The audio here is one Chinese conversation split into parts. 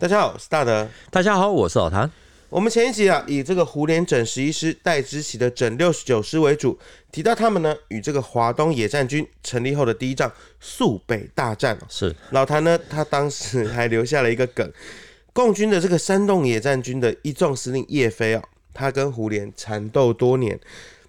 大家好，我是大德。大家好，我是老谭。我们前一集啊，以这个胡琏整十一师戴之奇的整六十九师为主，提到他们呢与这个华东野战军成立后的第一仗肃北大战。是老谭呢，他当时还留下了一个梗，共军的这个山洞野战军的一纵司令叶飞啊，他跟胡琏缠斗多年。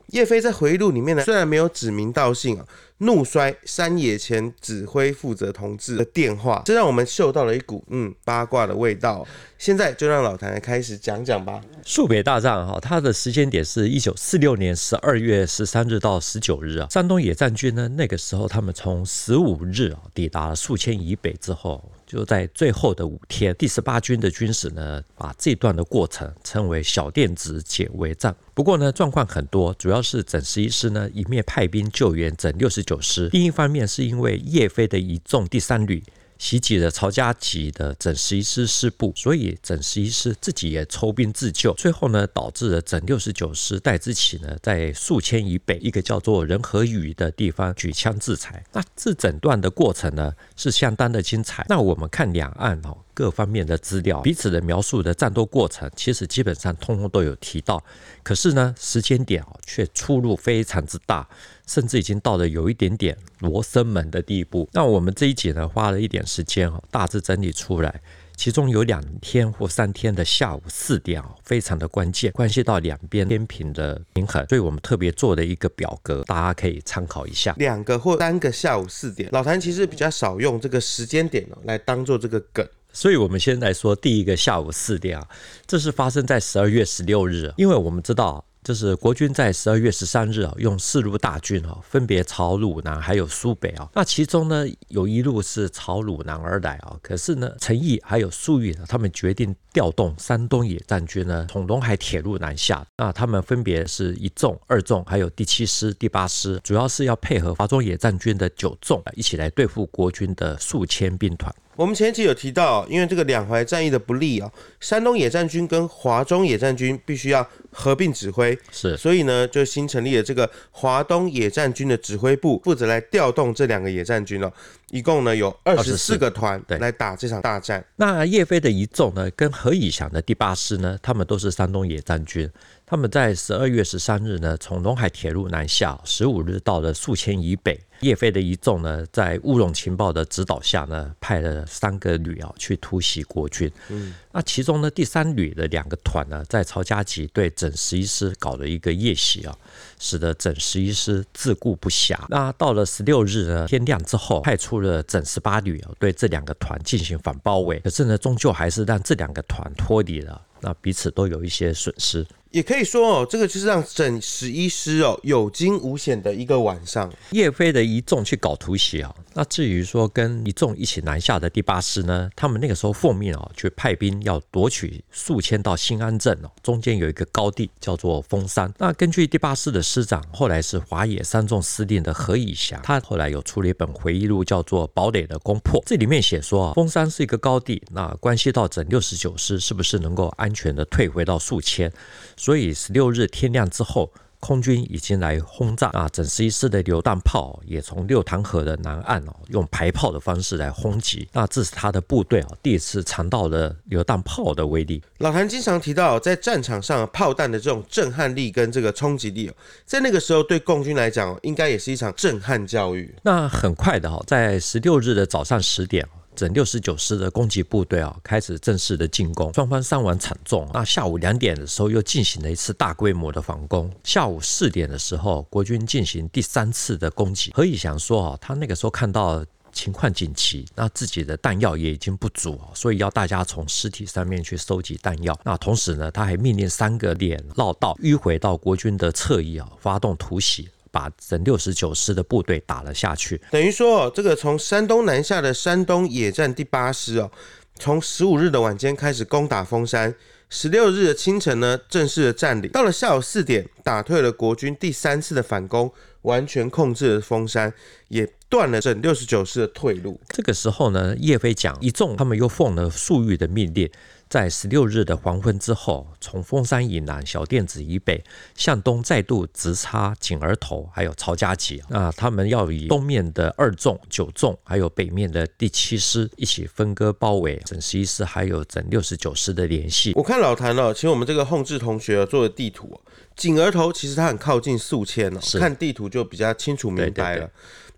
叶飞在回忆录里面呢，虽然没有指名道姓啊。怒摔山野前指挥负责同志的电话，这让我们嗅到了一股嗯八卦的味道。现在就让老谭来开始讲讲吧。肃北大战哈，它的时间点是一九四六年十二月十三日到十九日啊。山东野战军呢，那个时候他们从十五日啊抵达了宿迁以北之后，就在最后的五天，第十八军的军史呢，把这段的过程称为小电子解围战。不过呢，状况很多，主要是整十一师呢一面派兵救援整六十九师，另一方面是因为叶飞的一纵第三旅。袭击了曹家集的整十一师师部，所以整十一师自己也抽兵自救。最后呢，导致了整六十九师戴之奇呢，在宿迁以北一个叫做仁和圩的地方举枪自裁。那这整段的过程呢，是相当的精彩。那我们看两岸哦各方面的资料，彼此的描述的战斗过程，其实基本上通通都有提到。可是呢，时间点哦却出入非常之大。甚至已经到了有一点点罗生门的地步。那我们这一集呢，花了一点时间哈，大致整理出来，其中有两天或三天的下午四点啊，非常的关键，关系到两边天平的平衡，所以我们特别做了一个表格，大家可以参考一下。两个或三个下午四点，老谭其实比较少用这个时间点哦来当做这个梗，所以我们先来说第一个下午四点啊，这是发生在十二月十六日，因为我们知道。就是国军在十二月十三日啊，用四路大军啊，分别朝鲁南还有苏北啊。那其中呢，有一路是朝鲁南而来啊。可是呢，陈毅还有粟裕，他们决定调动山东野战军呢，从陇海铁路南下。那他们分别是一纵、二纵，还有第七师、第八师，主要是要配合华中野战军的九纵，一起来对付国军的宿迁兵团。我们前期有提到，因为这个两淮战役的不利啊，山东野战军跟华中野战军必须要合并指挥，是，所以呢，就新成立了这个华东野战军的指挥部，负责来调动这两个野战军哦。一共呢有二十四个团来打这场大战。那叶飞的一纵呢，跟何以祥的第八师呢，他们都是山东野战军。他们在十二月十三日呢，从陇海铁路南下，十五日到了宿迁以北。叶飞的一纵呢，在乌龙情报的指导下呢，派了三个旅啊去突袭国军。嗯，那其中呢，第三旅的两个团呢，在曹家集对整十一师搞了一个夜袭啊，使得整十一师自顾不暇。那到了十六日呢，天亮之后，派出了整十八旅啊，对这两个团进行反包围。可是呢，终究还是让这两个团脱离了，那彼此都有一些损失。也可以说哦，这个就是让整十一师哦有惊无险的一个晚上。叶飞的一纵去搞突袭啊，那至于说跟一纵一起南下的第八师呢，他们那个时候奉命啊去派兵要夺取宿迁到新安镇哦，中间有一个高地叫做峰山。那根据第八师的师长，后来是华野三纵司令的何以祥，他后来有出了一本回忆录，叫做《堡垒的攻破》。这里面写说啊，峰山是一个高地，那关系到整六十九师是不是能够安全的退回到宿迁。所以十六日天亮之后，空军已经来轰炸啊！整十一师的榴弹炮也从六塘河的南岸哦，用排炮的方式来轰击。那这是他的部队啊，第一次尝到了榴弹炮的威力。老谭经常提到，在战场上炮弹的这种震撼力跟这个冲击力哦，在那个时候对共军来讲，应该也是一场震撼教育。那很快的哈，在十六日的早上十点。整六十九师的攻击部队啊，开始正式的进攻，双方伤亡惨重。那下午两点的时候，又进行了一次大规模的反攻。下午四点的时候，国军进行第三次的攻击。何以祥说啊，他那个时候看到情况紧急，那自己的弹药也已经不足，所以要大家从尸体上面去收集弹药。那同时呢，他还命令三个连绕道迂回到国军的侧翼啊，发动突袭。把整六十九师的部队打了下去，等于说，这个从山东南下的山东野战第八师哦，从十五日的晚间开始攻打峰山，十六日的清晨呢，正式的占领，到了下午四点，打退了国军第三次的反攻，完全控制了峰山，也断了整六十九师的退路。这个时候呢，叶飞讲一众他们又奉了粟裕的命令。在十六日的黄昏之后，从峰山以南小甸子以北向东再度直插井儿头，还有曹家集。那他们要以东面的二纵、九纵，还有北面的第七师一起分割包围整十一师，还有整六十九师的联系。我看老谭哦，请我们这个弘志同学做的地图，井儿头其实它很靠近宿迁哦，看地图就比较清楚明白了。对对对，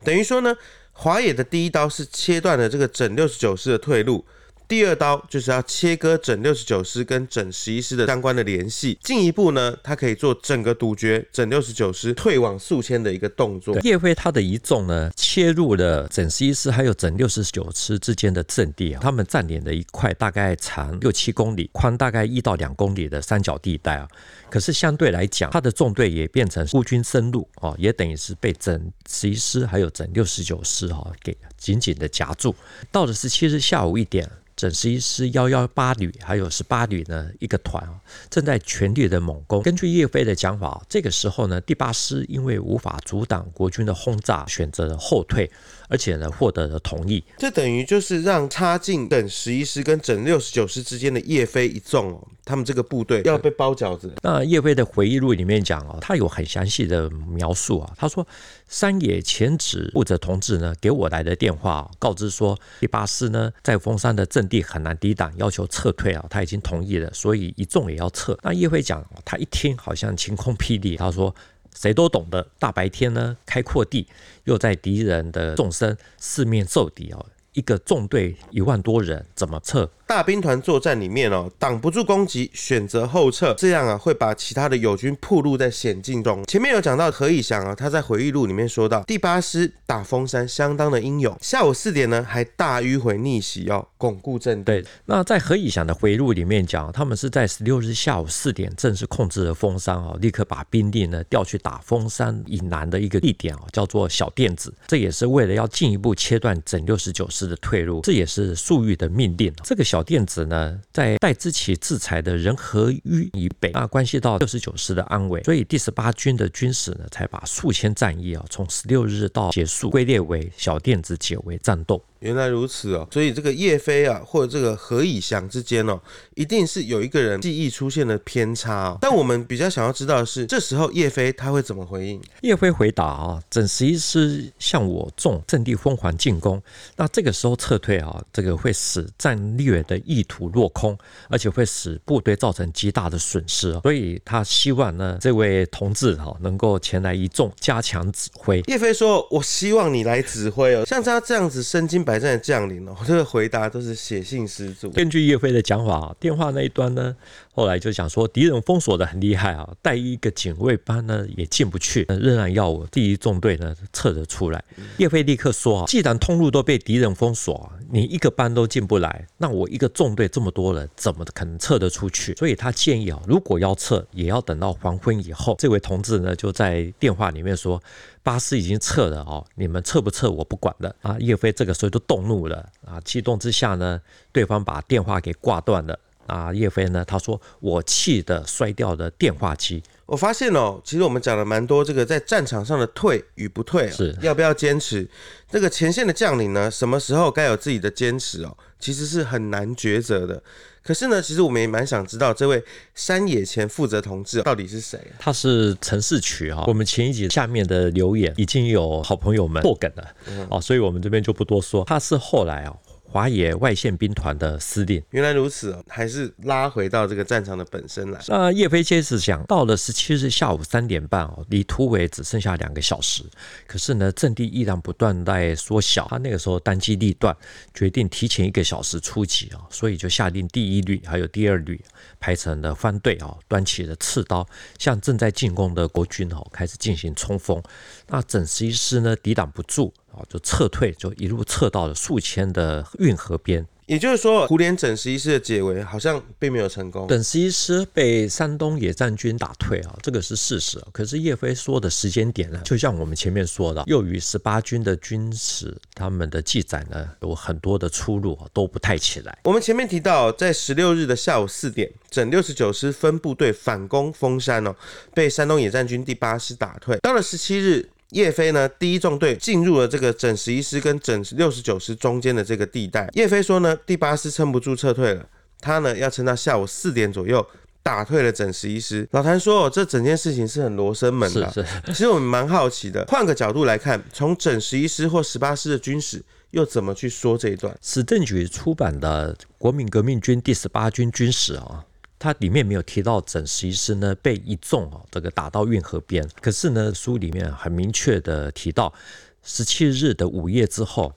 等于说呢，华野的第一刀是切断了这个整六十九师的退路。第二刀就是要切割整六十九师跟整十一师的相关的联系，进一步呢，他可以做整个堵绝整六十九师退往宿迁的一个动作。叶飞他的一纵呢，切入了整十一师还有整六十九师之间的阵地啊，他们占领了一块大概长六七公里、宽大概一到两公里的三角地带啊。可是相对来讲，他的纵队也变成孤军深入啊，也等于是被整十一师还有整六十九师哈给紧紧的夹住。到了十七日下午一点。整十一师幺幺八旅还有十八旅呢，一个团啊，正在全力的猛攻。根据叶飞的讲法，这个时候呢，第八师因为无法阻挡国军的轰炸，选择了后退。而且呢，获得了同意，这等于就是让插进等十一师跟整六十九师之间的叶飞一纵哦，他们这个部队要被包饺子。那叶飞的回忆录里面讲哦，他有很详细的描述啊。他说，山野前指负责同志呢给我来的电话，告知说第八师呢在峰山的阵地很难抵挡，要求撤退啊，他已经同意了，所以一纵也要撤。那叶飞讲，他一听好像晴空霹雳，他说。谁都懂得，大白天呢，开阔地，又在敌人的纵深，四面受敌哦，一个纵队一万多人，怎么撤？大兵团作战里面哦，挡不住攻击，选择后撤，这样啊会把其他的友军暴露在险境中。前面有讲到何以祥啊，他在回忆录里面说到，第八师打峰山相当的英勇，下午四点呢还大迂回逆袭哦，巩固阵地。那在何以祥的回忆录里面讲，他们是在十六日下午四点正式控制了丰山哦，立刻把兵力呢调去打峰山以南的一个地点哦，叫做小垫子，这也是为了要进一步切断整六十九师的退路，这也是粟裕的命令。这个小小电子呢，在代之奇制裁的人和圩以北，那关系到六十九师的安危，所以第十八军的军史呢，才把宿迁战役啊，从十六日到结束归列为小电子解围战斗。原来如此哦，所以这个叶飞啊，或者这个何以祥之间哦，一定是有一个人记忆出现了偏差哦。但我们比较想要知道的是，这时候叶飞他会怎么回应？叶飞回答啊，整十一师向我纵阵地疯狂进攻，那这个时候撤退啊，这个会使战略的意图落空，而且会使部队造成极大的损失哦。所以他希望呢，这位同志哈能够前来一纵加强指挥。叶飞说：“我希望你来指挥哦，像他这样子身经百战的将领哦，这个回答都是写信十足。根据叶飞的讲法，电话那一端呢，后来就想说敌人封锁的很厉害啊，带一个警卫班呢也进不去，仍然要我第一纵队呢撤得出来。叶飞立刻说啊，既然通路都被敌人封锁，你一个班都进不来，那我一个纵队这么多人，怎么可能撤得出去？所以他建议啊，如果要撤，也要等到黄昏以后。这位同志呢就在电话里面说。巴士已经撤了哦，你们撤不撤我不管了啊！叶飞这个时候就动怒了啊，激动之下呢，对方把电话给挂断了啊。叶飞呢，他说我气得摔掉了电话机。我发现哦，其实我们讲了蛮多这个在战场上的退与不退，是要不要坚持？这个前线的将领呢，什么时候该有自己的坚持哦？其实是很难抉择的。可是呢，其实我们也蛮想知道这位山野前负责同志到底是谁？他是陈士渠哈。我们前一集下面的留言已经有好朋友们破梗了，哦，所以我们这边就不多说。他是后来啊。华野外线兵团的司令，原来如此哦，还是拉回到这个战场的本身来。那叶飞接着讲，到了十七日下午三点半哦，离突围只剩下两个小时，可是呢，阵地依然不断在缩小。他那个时候当机立断，决定提前一个小时出击啊，所以就下令第一旅还有第二旅排成了番队啊，端起了刺刀，向正在进攻的国军哦开始进行冲锋。那整十一师呢，抵挡不住。哦，就撤退，就一路撤到了宿迁的运河边。也就是说，胡琏整十一师的解围好像并没有成功。整十一师被山东野战军打退啊，这个是事实。可是叶飞说的时间点呢，就像我们前面说的，又与十八军的军史他们的记载呢有很多的出入，都不太起来。我们前面提到，在十六日的下午四点，整六十九师分部队反攻封山哦，被山东野战军第八师打退。到了十七日。叶飞呢，第一纵队进入了这个整十一师跟整六十九师中间的这个地带。叶飞说呢，第八师撑不住撤退了，他呢要撑到下午四点左右打退了整十一师。老谭说，哦，这整件事情是很罗生门的。是是。其实我们蛮好奇的，换个角度来看，从整十一师或十八师的军史又怎么去说这一段？史政局出版的《国民革命军第十八军军史》啊。它里面没有提到整十一师呢被一纵哦这个打到运河边，可是呢书里面很明确的提到，十七日的午夜之后，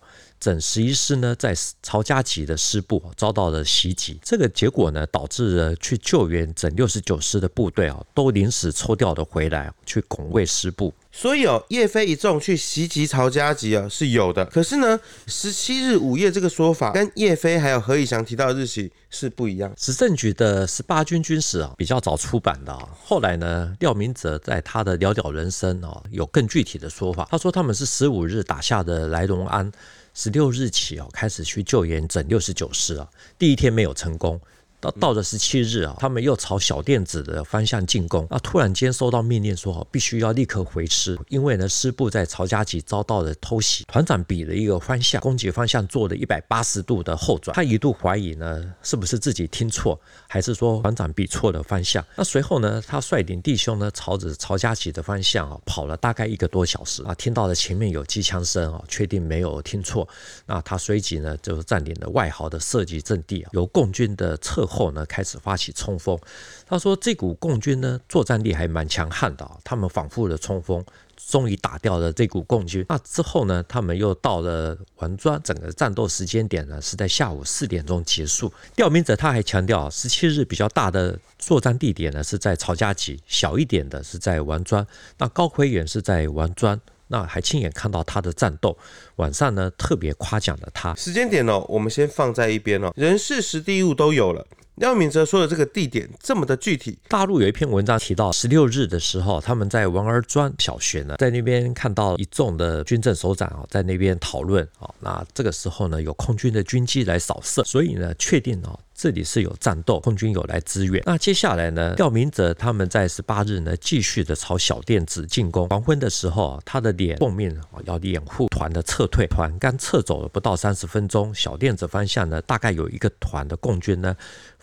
整十一师呢在曹家集的师部遭到了袭击，这个结果呢导致了去救援整六十九师的部队啊都临时抽调的回来去拱卫师部。所以哦，叶飞一纵去袭击曹家集啊是有的，可是呢，十七日午夜这个说法跟叶飞还有何以祥提到的日期是不一样。史政局的十八军军史啊比较早出版的啊，后来呢，廖明哲在他的了了人生啊有更具体的说法，他说他们是十五日打下的来龙安，十六日起哦开始去救援整六十九师啊，第一天没有成功。到到了十七日啊，他们又朝小店子的方向进攻。那突然间收到命令说，必须要立刻回师，因为呢，师部在曹家集遭到了偷袭。团长比了一个方向，攻击方向做了一百八十度的后转。他一度怀疑呢，是不是自己听错，还是说团长比错了方向？那随后呢，他率领弟兄呢，朝着曹家集的方向啊，跑了大概一个多小时啊，听到了前面有机枪声啊，确定没有听错。那他随即呢，就占领了外壕的射击阵地，由共军的侧后呢开始发起冲锋，他说这股共军呢作战力还蛮强悍的，他们反复的冲锋，终于打掉了这股共军。那之后呢，他们又到了王庄，整个战斗时间点呢是在下午四点钟结束。调明者他还强调，十七日比较大的作战地点呢是在曹家集，小一点的是在王庄。那高奎元是在王庄。那还亲眼看到他的战斗，晚上呢特别夸奖了他。时间点哦，我们先放在一边哦，人事时地物都有了。廖明哲说的这个地点这么的具体，大陆有一篇文章提到，十六日的时候，他们在王儿庄小学呢，在那边看到一众的军政首长啊，在那边讨论啊。那这个时候呢，有空军的军机来扫射，所以呢，确定哦，这里是有战斗，空军有来支援。那接下来呢，廖明哲他们在十八日呢，继续的朝小店子进攻。黄昏的时候，他的脸奉命要掩护团的撤退，团刚撤走了不到三十分钟，小店子方向呢，大概有一个团的共军呢。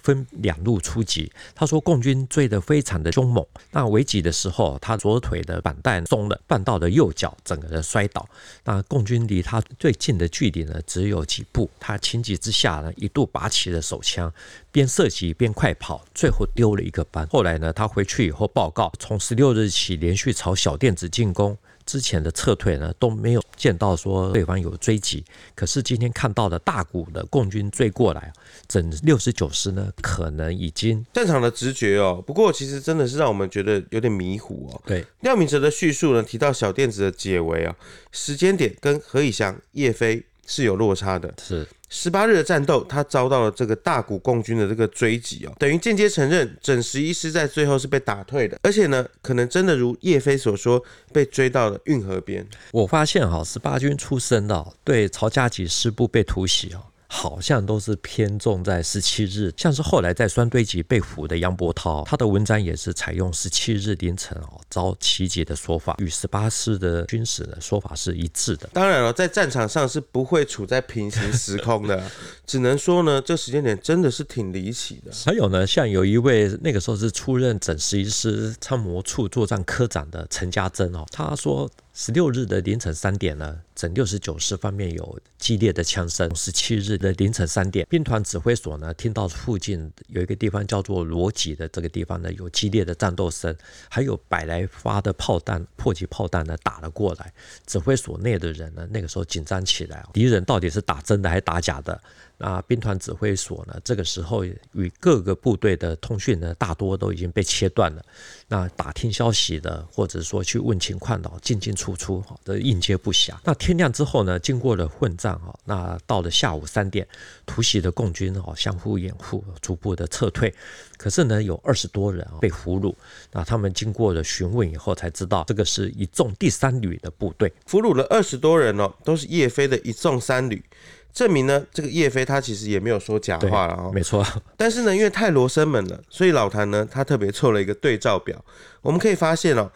分两路出击，他说共军追得非常的凶猛。那围击的时候，他左腿的绑带松了，绊到了右脚，整个人摔倒。那共军离他最近的距离呢，只有几步。他情急之下呢，一度拔起了手枪，边射击边快跑，最后丢了一个班。后来呢，他回去以后报告，从十六日起连续朝小店子进攻。之前的撤退呢，都没有见到说对方有追击，可是今天看到的大股的共军追过来，整六十九师呢，可能已经战场的直觉哦。不过其实真的是让我们觉得有点迷糊哦。对，廖明哲的叙述呢，提到小电子的解围啊，时间点跟何以祥、叶飞是有落差的。是。十八日的战斗，他遭到了这个大股共军的这个追击哦，等于间接承认整十一师在最后是被打退的，而且呢，可能真的如叶飞所说，被追到了运河边。我发现哈，十八军出身的，对曹家集师部被突袭哦。好像都是偏重在十七日，像是后来在双堆集被俘的杨伯涛，他的文章也是采用十七日凌晨哦遭袭击的说法，与十八师的军史的说法是一致的。当然了，在战场上是不会处在平行时空的，只能说呢，这时间点真的是挺离奇的。还有呢，像有一位那个时候是出任整十一师参谋处作战科长的陈家珍哦，他说。十六日的凌晨三点呢，整六十九师方面有激烈的枪声。十七日的凌晨三点，兵团指挥所呢听到附近有一个地方叫做罗集的这个地方呢有激烈的战斗声，还有百来发的炮弹、迫击炮弹呢打了过来。指挥所内的人呢那个时候紧张起来，敌人到底是打真的还是打假的？那兵团指挥所呢，这个时候与各个部队的通讯呢，大多都已经被切断了。那打听消息的，或者说去问情况的，进进出出，哈，这应接不暇。那天亮之后呢，经过了混战，哈，那到了下午三点，突袭的共军，哈，相互掩护，逐步的撤退。可是呢，有二十多人啊被俘虏。那他们经过了询问以后，才知道这个是一纵第三旅的部队，俘虏了二十多人哦，都是叶飞的一纵三旅。证明呢，这个叶飞他其实也没有说假话了哦，没错。但是呢，因为太罗生门了，所以老谭呢他特别凑了一个对照表。我们可以发现哦，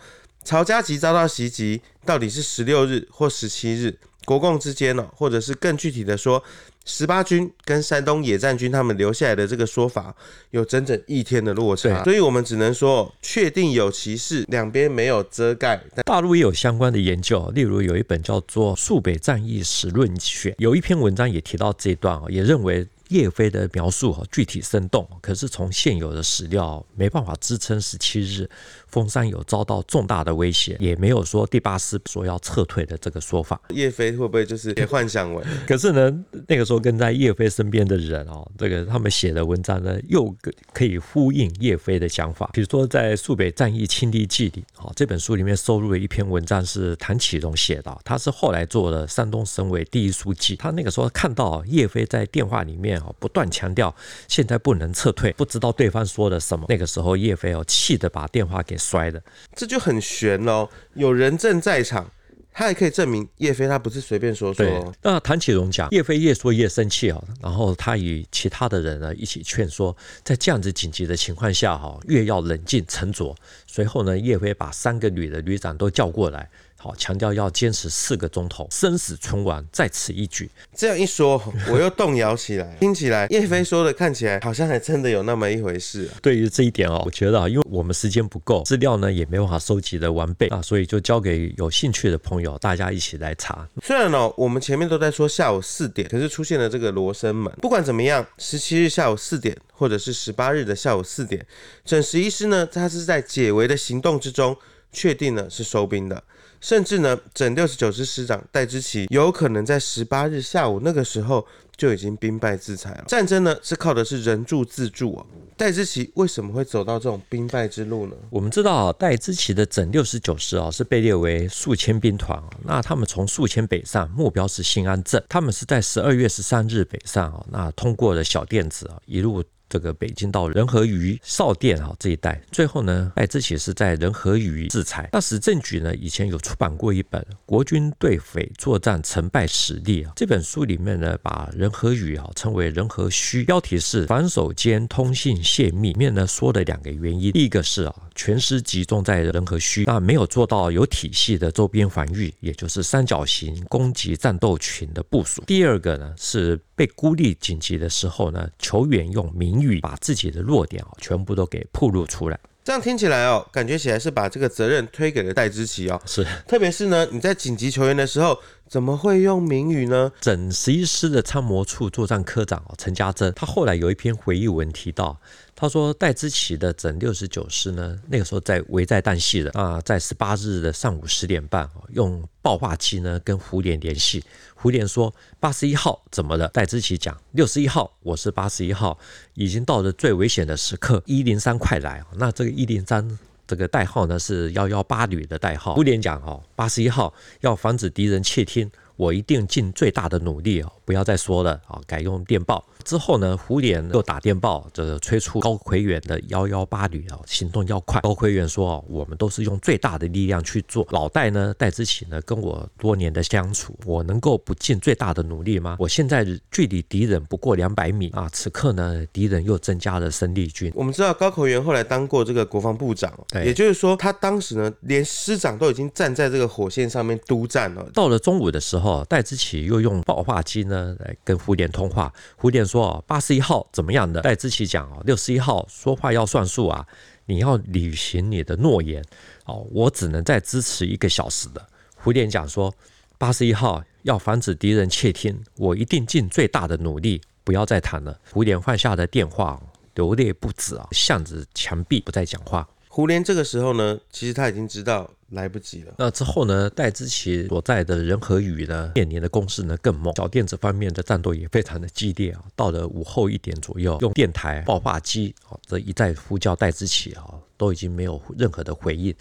曹家集遭到袭击，到底是十六日或十七日？国共之间呢，或者是更具体的说，十八军跟山东野战军他们留下来的这个说法，有整整一天的落差。所以我们只能说，确定有其事，两边没有遮盖。大陆也有相关的研究，例如有一本叫做《肃北战役史论选》，有一篇文章也提到这一段，也认为。叶飞的描述具体生动，可是从现有的史料没办法支撑十七日丰山有遭到重大的威胁，也没有说第八师说要撤退的这个说法。叶飞会不会就是也幻想文？可是呢，那个时候跟在叶飞身边的人哦，这个他们写的文章呢，又可以呼应叶飞的想法。比如说在《肃北战役亲历记》里，哦，这本书里面收录了一篇文章是谭启荣写的，他是后来做了山东省委第一书记，他那个时候看到叶飞在电话里面哦。不断强调现在不能撤退，不知道对方说了什么。那个时候叶飞哦气得把电话给摔的，这就很悬喽。有人证在场，他也可以证明叶飞他不是随便说说。那谭启荣讲叶飞越说越生气哦，然后他与其他的人呢一起劝说，在这样子紧急的情况下哈，越要冷静沉着。随后呢，叶飞把三个旅的旅长都叫过来。好，强调要坚持四个钟头，生死存亡在此一举。这样一说，我又动摇起来。听起来叶飞说的看起来好像还真的有那么一回事啊。对于这一点哦，我觉得啊，因为我们时间不够，资料呢也没办法收集的完备啊，所以就交给有兴趣的朋友，大家一起来查。虽然呢，我们前面都在说下午四点，可是出现了这个罗生门。不管怎么样，十七日下午四点，或者是十八日的下午四点，整十一师呢，他是在解围的行动之中，确定了是收兵的。甚至呢，整六十九师师长戴之奇有可能在十八日下午那个时候就已经兵败自裁了。战争呢是靠的是人助自助啊。戴之奇为什么会走到这种兵败之路呢？我们知道啊，戴之奇的整六十九师啊是被列为宿迁兵团啊。那他们从宿迁北上，目标是新安镇。他们是在十二月十三日北上啊，那通过了小甸子啊，一路。这个北京到仁和鱼、邵店啊这一带，最后呢，戴之奇是在仁和鱼自裁。那史政举呢，以前有出版过一本《国军对匪作战成败史例》啊，这本书里面呢，把仁和鱼啊称为仁和虚，标题是防守间通信泄密。里面呢说了两个原因，第一个是啊，全师集中在仁和虚，那没有做到有体系的周边防御，也就是三角形攻击战斗群的部署。第二个呢是。被孤立紧急的时候呢，球员用民把自己的弱点啊全部都给暴露出来。这样听起来哦，感觉起来是把这个责任推给了戴之奇哦。是，特别是呢，你在紧急求援的时候，怎么会用明语呢？整十一师的参谋处作战科长陈家珍，他后来有一篇回忆文提到。他说，戴之奇的整六十九师呢，那个时候在危在旦夕的啊，在十八日的上午十点半，用报话机呢跟胡琏联系。胡琏说：“八十一号怎么了？”戴之奇讲：“六十一号，我是八十一号，已经到了最危险的时刻，一零三快来。”那这个一零三这个代号呢是幺幺八旅的代号。胡琏讲：“哦，八十一号要防止敌人窃听，我一定尽最大的努力哦，不要再说了啊，改用电报。”之后呢，胡琏又打电报，这个催促高魁元的幺幺八旅啊，行动要快。高魁元说：“我们都是用最大的力量去做。老戴呢，戴之奇呢，跟我多年的相处，我能够不尽最大的努力吗？我现在距离敌人不过两百米啊，此刻呢，敌人又增加了生力军。我们知道高魁元后来当过这个国防部长，对，也就是说，他当时呢，连师长都已经站在这个火线上面督战了。到了中午的时候，戴之奇又用报话机呢来跟胡琏通话，胡琏说。说八十一号怎么样的？戴之奇讲哦，六十一号说话要算数啊，你要履行你的诺言哦，我只能再支持一个小时的。胡琏讲说，八十一号要防止敌人窃听，我一定尽最大的努力，不要再谈了。胡琏放下的电话，流泪不止啊，向着墙壁不再讲话。胡琏这个时候呢，其实他已经知道来不及了。那之后呢，戴之奇所在的人和宇呢，面临的攻势呢更猛，小电子方面的战斗也非常的激烈啊。到了午后一点左右，用电台爆发机啊，这一再呼叫戴之奇啊。都已经没有任何的回应。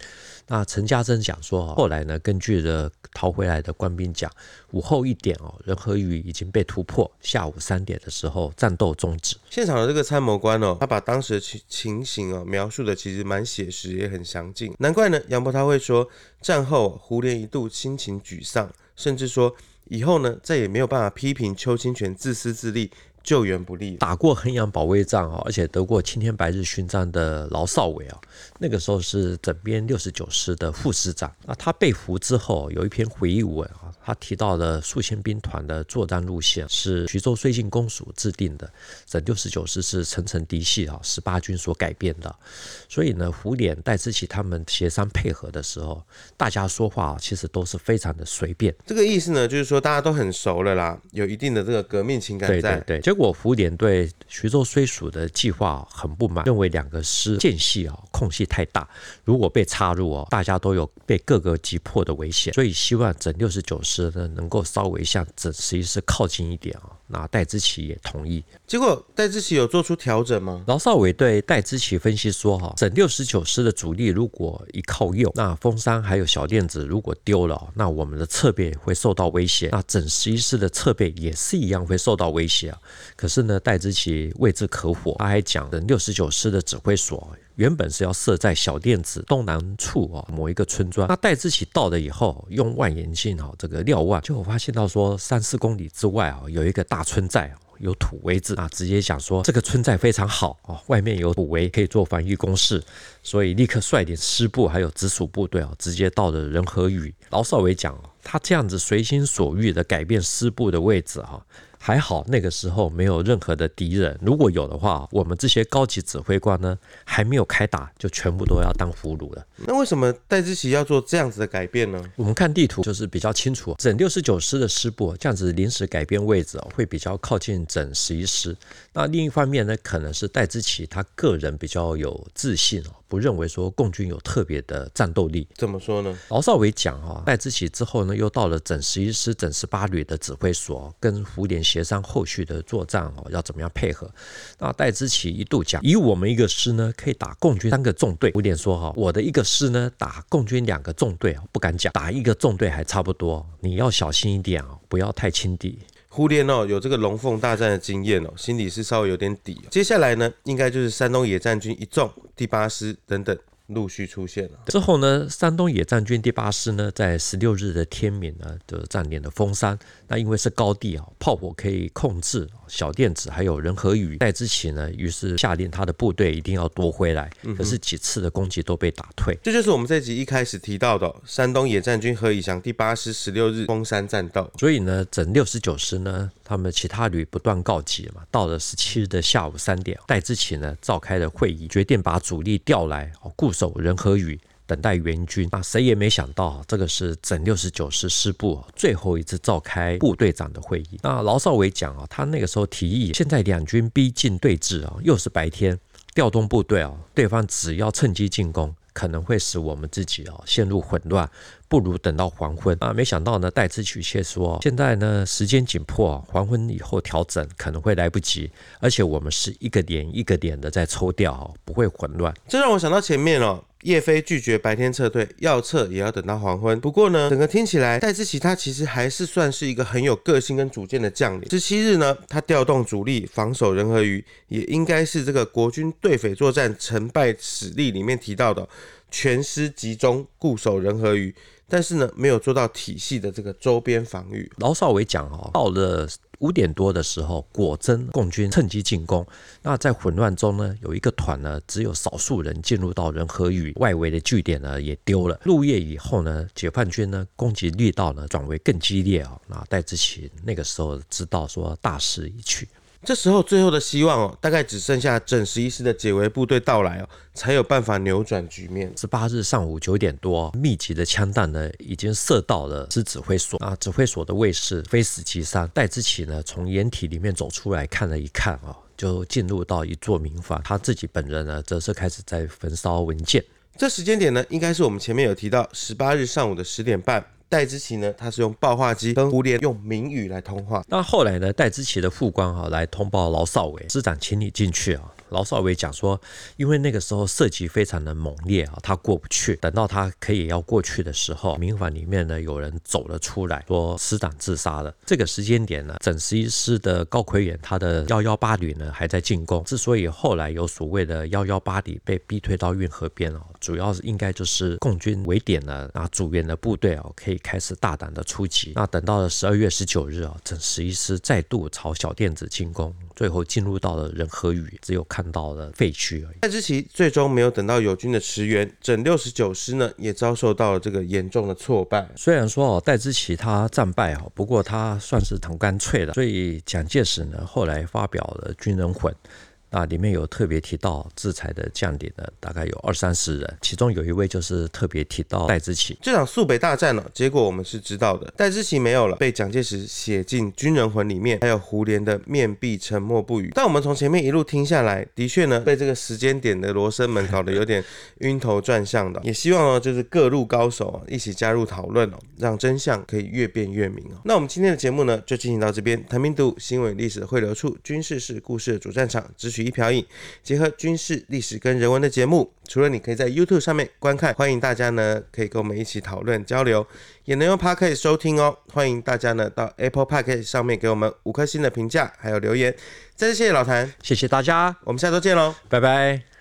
那陈家珍讲说，后来呢，根据了逃回来的官兵讲，午后一点哦，仁和余已经被突破。下午三点的时候，战斗终止。现场的这个参谋官哦，他把当时的情情形哦描述的其实蛮写实，也很详尽。难怪呢，杨伯他会说，战后胡琏一度心情沮丧，甚至说以后呢，再也没有办法批评邱清泉自私自利。救援不力。打过衡阳保卫战啊，而且得过青天白日勋章的劳少伟啊，那个时候是整编六十九师的副师长。那他被俘之后，有一篇回忆文啊。他提到了宿迁兵团的作战路线是徐州绥靖公署制定的，整六十九师是层层嫡系啊，十八军所改编的。所以呢，胡琏、戴之奇他们协商配合的时候，大家说话其实都是非常的随便。这个意思呢，就是说大家都很熟了啦，有一定的这个革命情感在。对对对。结果胡琏对徐州虽属的计划很不满，认为两个师间隙啊空隙太大，如果被插入哦，大家都有被各个击破的危险，所以希望整六十九师呢。能够稍微向整十一师靠近一点啊，那戴之奇也同意。结果戴之奇有做出调整吗？劳少伟对戴之奇分析说：哈，整六十九师的主力如果一靠右，那封山还有小垫子如果丢了，那我们的侧背会受到威胁。那整十一师的侧背也是一样会受到威胁啊。可是呢，戴之奇未置可否，他还讲的六十九师的指挥所。原本是要设在小垫子东南处啊，某一个村庄。那戴之奇到了以后，用望远镜哈，这个瞭望，就发现到说三四公里之外啊，有一个大村寨哦，有土围子啊，直接讲说这个村寨非常好啊，外面有土围可以做防御工事，所以立刻率领师部还有直属部队啊，直接到了仁和圩。老少伟讲，他这样子随心所欲的改变师部的位置哈。还好那个时候没有任何的敌人，如果有的话，我们这些高级指挥官呢，还没有开打，就全部都要当俘虏了。那为什么戴之奇要做这样子的改变呢？我们看地图就是比较清楚，整六十九师的师部这样子临时改变位置会比较靠近整十一师。那另一方面呢，可能是戴之奇他个人比较有自信哦，不认为说共军有特别的战斗力。怎么说呢？敖少伟讲哈，戴之奇之后呢，又到了整十一师、整十八旅的指挥所，跟胡琏协商后续的作战哦，要怎么样配合。那戴之奇一度讲，以我们一个师呢，可以打共军三个纵队。胡琏说哈，我的一个师呢，打共军两个纵队不敢讲，打一个纵队还差不多，你要小心一点啊，不要太轻敌。忽略哦，有这个龙凤大战的经验哦，心里是稍微有点底。接下来呢，应该就是山东野战军一纵、第八师等等。陆续出现了之后呢，山东野战军第八师呢，在十六日的天明呢，就占领了峰山。那因为是高地啊，炮火可以控制小电子，还有人和雨。戴之奇呢，于是下令他的部队一定要夺回来。可是几次的攻击都被打退。这就是我们这集一开始提到的山东野战军何以祥第八师十六日峰山战斗。所以呢，整六十九师呢，他们其他旅不断告急嘛。到了十七日的下午三点，戴之奇呢召开了会议，决定把主力调来固守仁和宇，等待援军。那谁也没想到，这个是整六十九师师部最后一次召开部队长的会议。那劳少伟讲啊，他那个时候提议，现在两军逼近对峙啊，又是白天，调动部队啊，对方只要趁机进攻，可能会使我们自己哦陷入混乱。不如等到黄昏啊！没想到呢，戴之奇却说，现在呢时间紧迫，黄昏以后调整可能会来不及，而且我们是一个点一个点的在抽调，不会混乱。这让我想到前面哦，叶飞拒绝白天撤退，要撤也要等到黄昏。不过呢，整个听起来，戴之奇他其实还是算是一个很有个性跟主见的将领。十七日呢，他调动主力防守仁和圩，也应该是这个国军对匪作战成败史例里面提到的，全师集中固守仁和圩。但是呢，没有做到体系的这个周边防御。老少伟讲哦，到了五点多的时候，果真共军趁机进攻。那在混乱中呢，有一个团呢，只有少数人进入到仁和圩外围的据点呢，也丢了。入夜以后呢，解放军呢攻击力道呢转为更激烈啊。那戴志奇那个时候知道说大势已去。这时候，最后的希望哦，大概只剩下整十一师的解围部队到来哦，才有办法扭转局面。十八日上午九点多，密集的枪弹呢，已经射到了师指挥所啊，指挥所的卫士非死即伤。戴之奇呢，从掩体里面走出来，看了一看哦，就进入到一座民房。他自己本人呢，则是开始在焚烧文件。这时间点呢，应该是我们前面有提到，十八日上午的十点半。戴之奇呢，他是用报话机跟胡琏用明语来通话。那后来呢，戴之奇的副官哈来通报劳少伟师长，请你进去啊。老少伟讲说，因为那个时候射击非常的猛烈啊，他过不去。等到他可以要过去的时候，民防里面呢有人走了出来，说师长自杀了。这个时间点呢，整十一师的高魁元他的幺幺八旅呢还在进攻。之所以后来有所谓的幺幺八旅被逼退到运河边哦，主要是应该就是共军围点了，那阻援的部队哦可以开始大胆的出击。那等到了十二月十九日啊，整十一师再度朝小店子进攻，最后进入到了仁和圩，只有看到了废墟而已。戴之奇最终没有等到友军的驰援，整六十九师呢也遭受到了这个严重的挫败。虽然说哦，戴之奇他战败哦，不过他算是很干脆的，所以蒋介石呢后来发表了军人魂。那里面有特别提到制裁的将领呢，大概有二三十人，其中有一位就是特别提到戴之奇。这场肃北大战呢，结果我们是知道的，戴之奇没有了，被蒋介石写进军人魂里面，还有胡琏的面壁沉默不语。但我们从前面一路听下来，的确呢，被这个时间点的罗生门搞得有点晕头转向的。也希望呢，就是各路高手啊一起加入讨论哦，让真相可以越辩越明哦。那我们今天的节目呢，就进行到这边。谭兵读，新闻历史汇流处，军事是故事的主战场，只许。一瓢饮，结合军事历史跟人文的节目，除了你可以在 YouTube 上面观看，欢迎大家呢可以跟我们一起讨论交流，也能用 Podcast 收听哦。欢迎大家呢到 Apple Podcast 上面给我们五颗星的评价，还有留言。再次谢谢老谭，谢谢大家，我们下周见喽，拜拜。